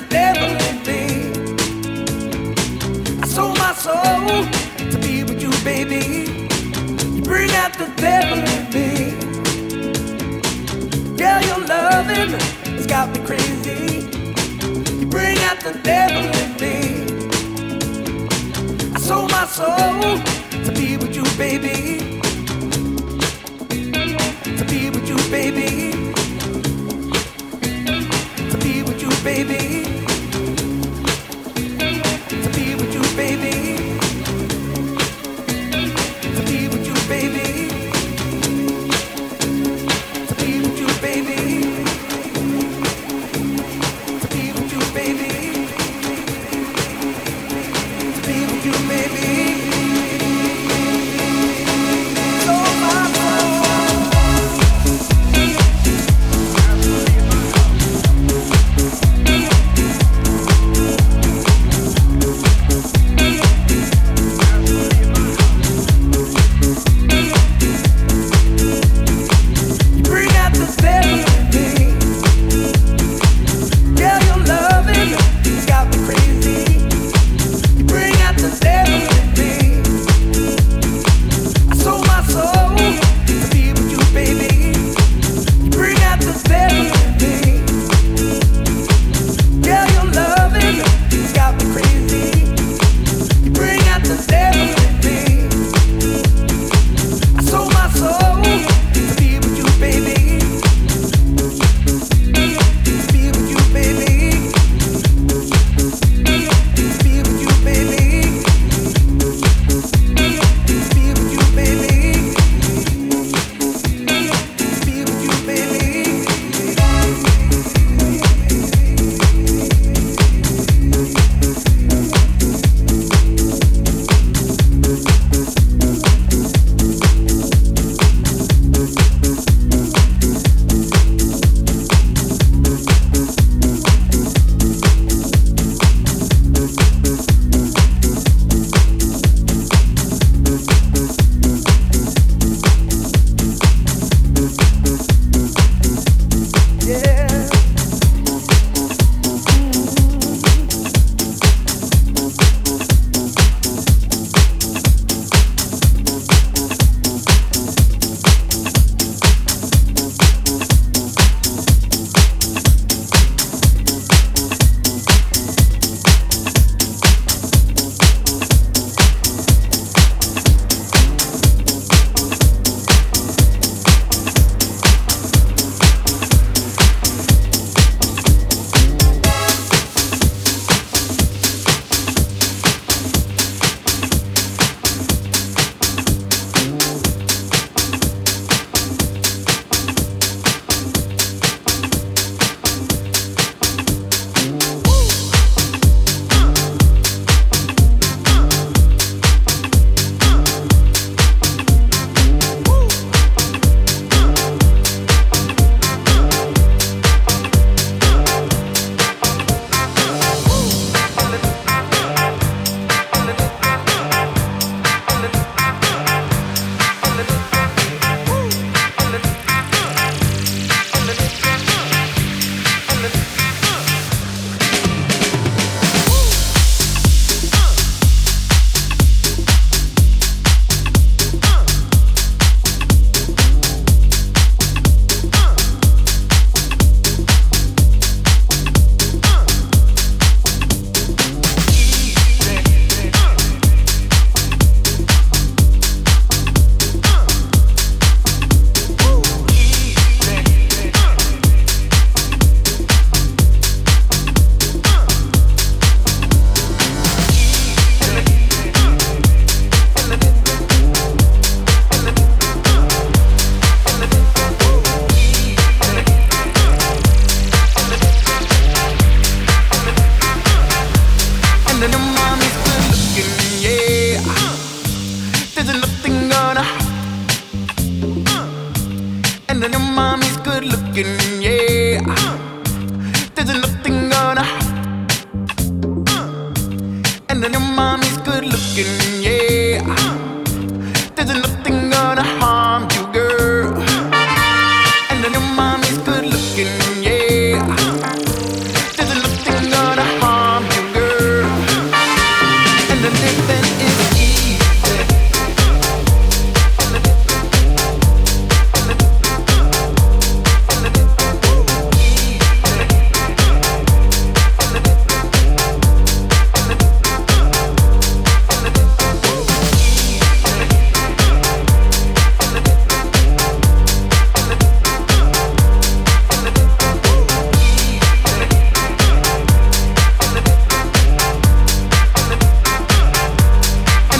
me. I sold my soul to be with you, baby. You bring out the devil in me. Your loving has got me crazy. You bring out the devil in me. I sold my soul to be with you, baby. To be with you, baby. To be with you, baby.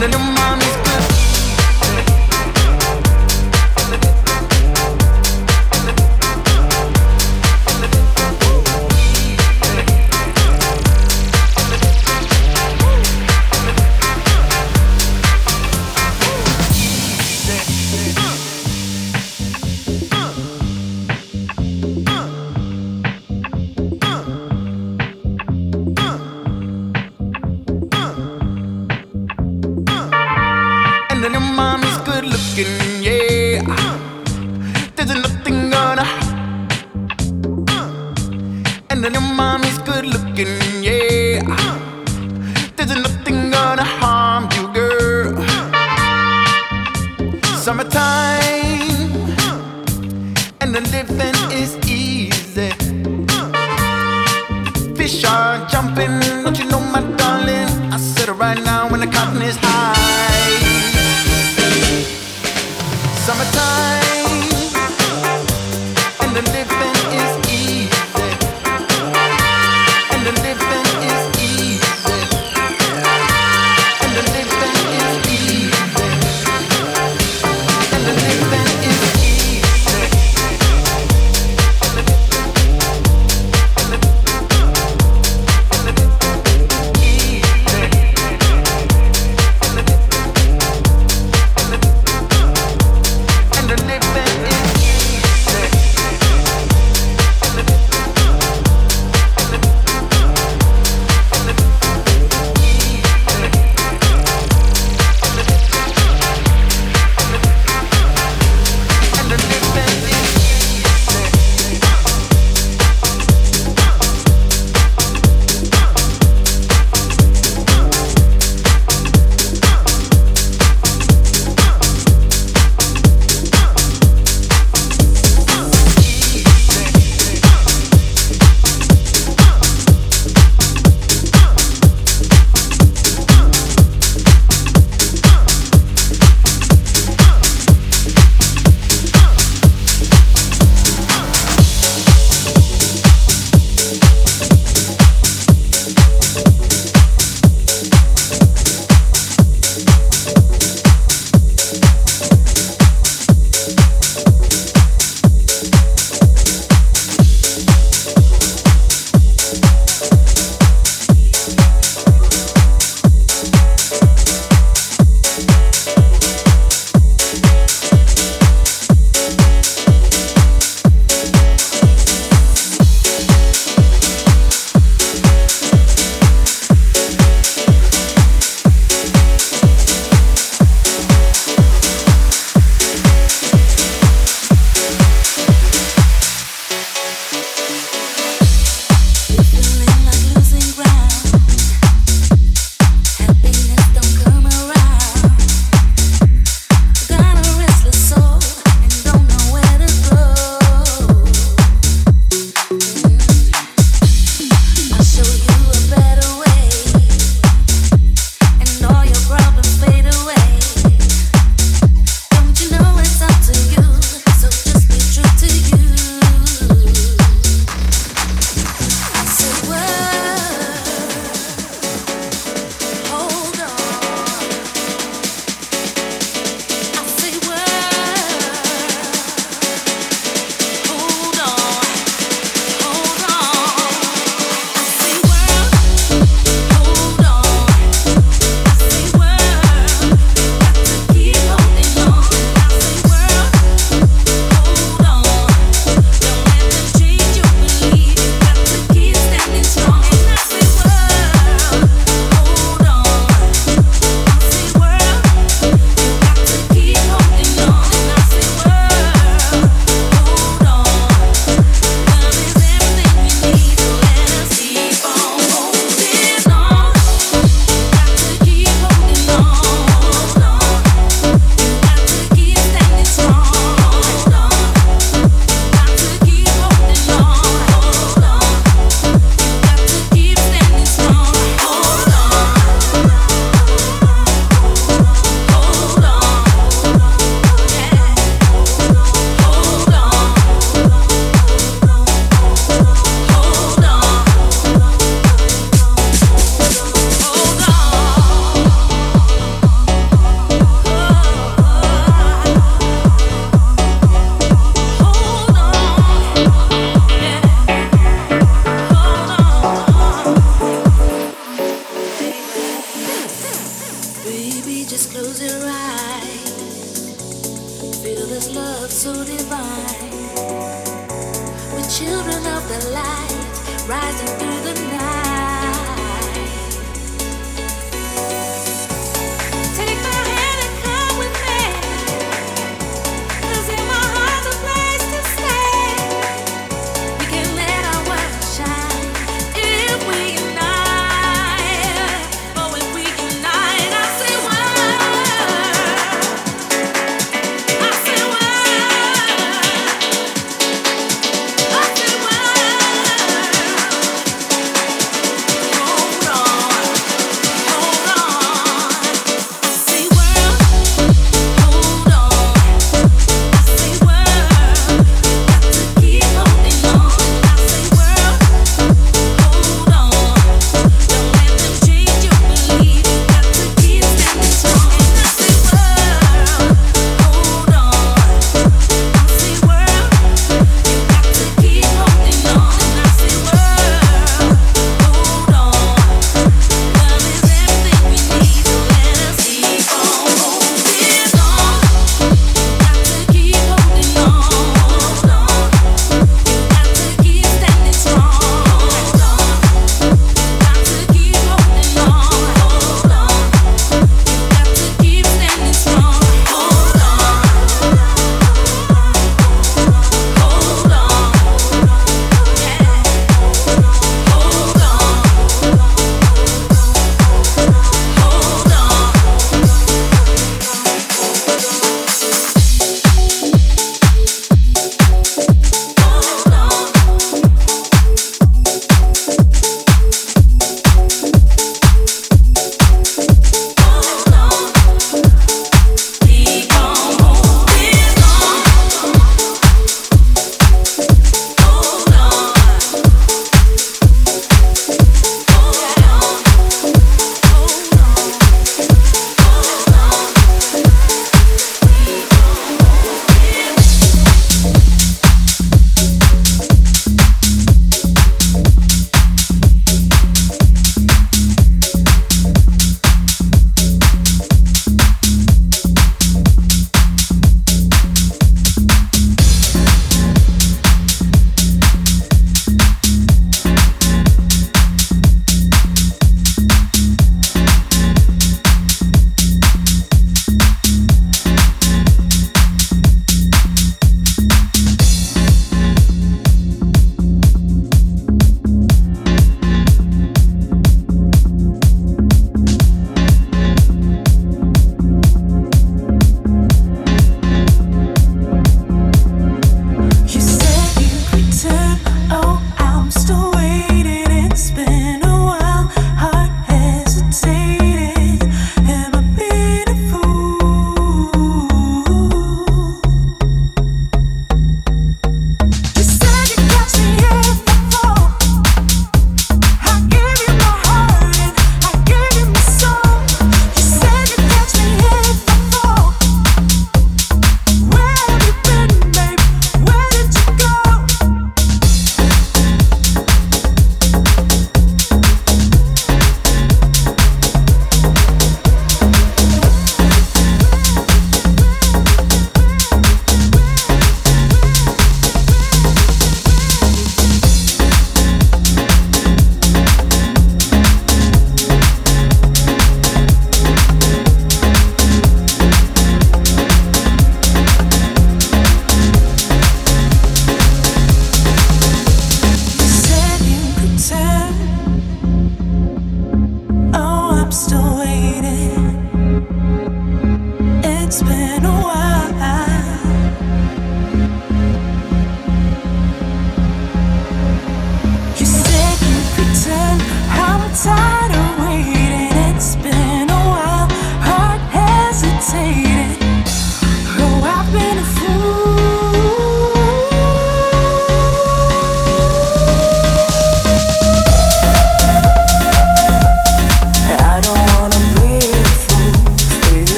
and a mommy.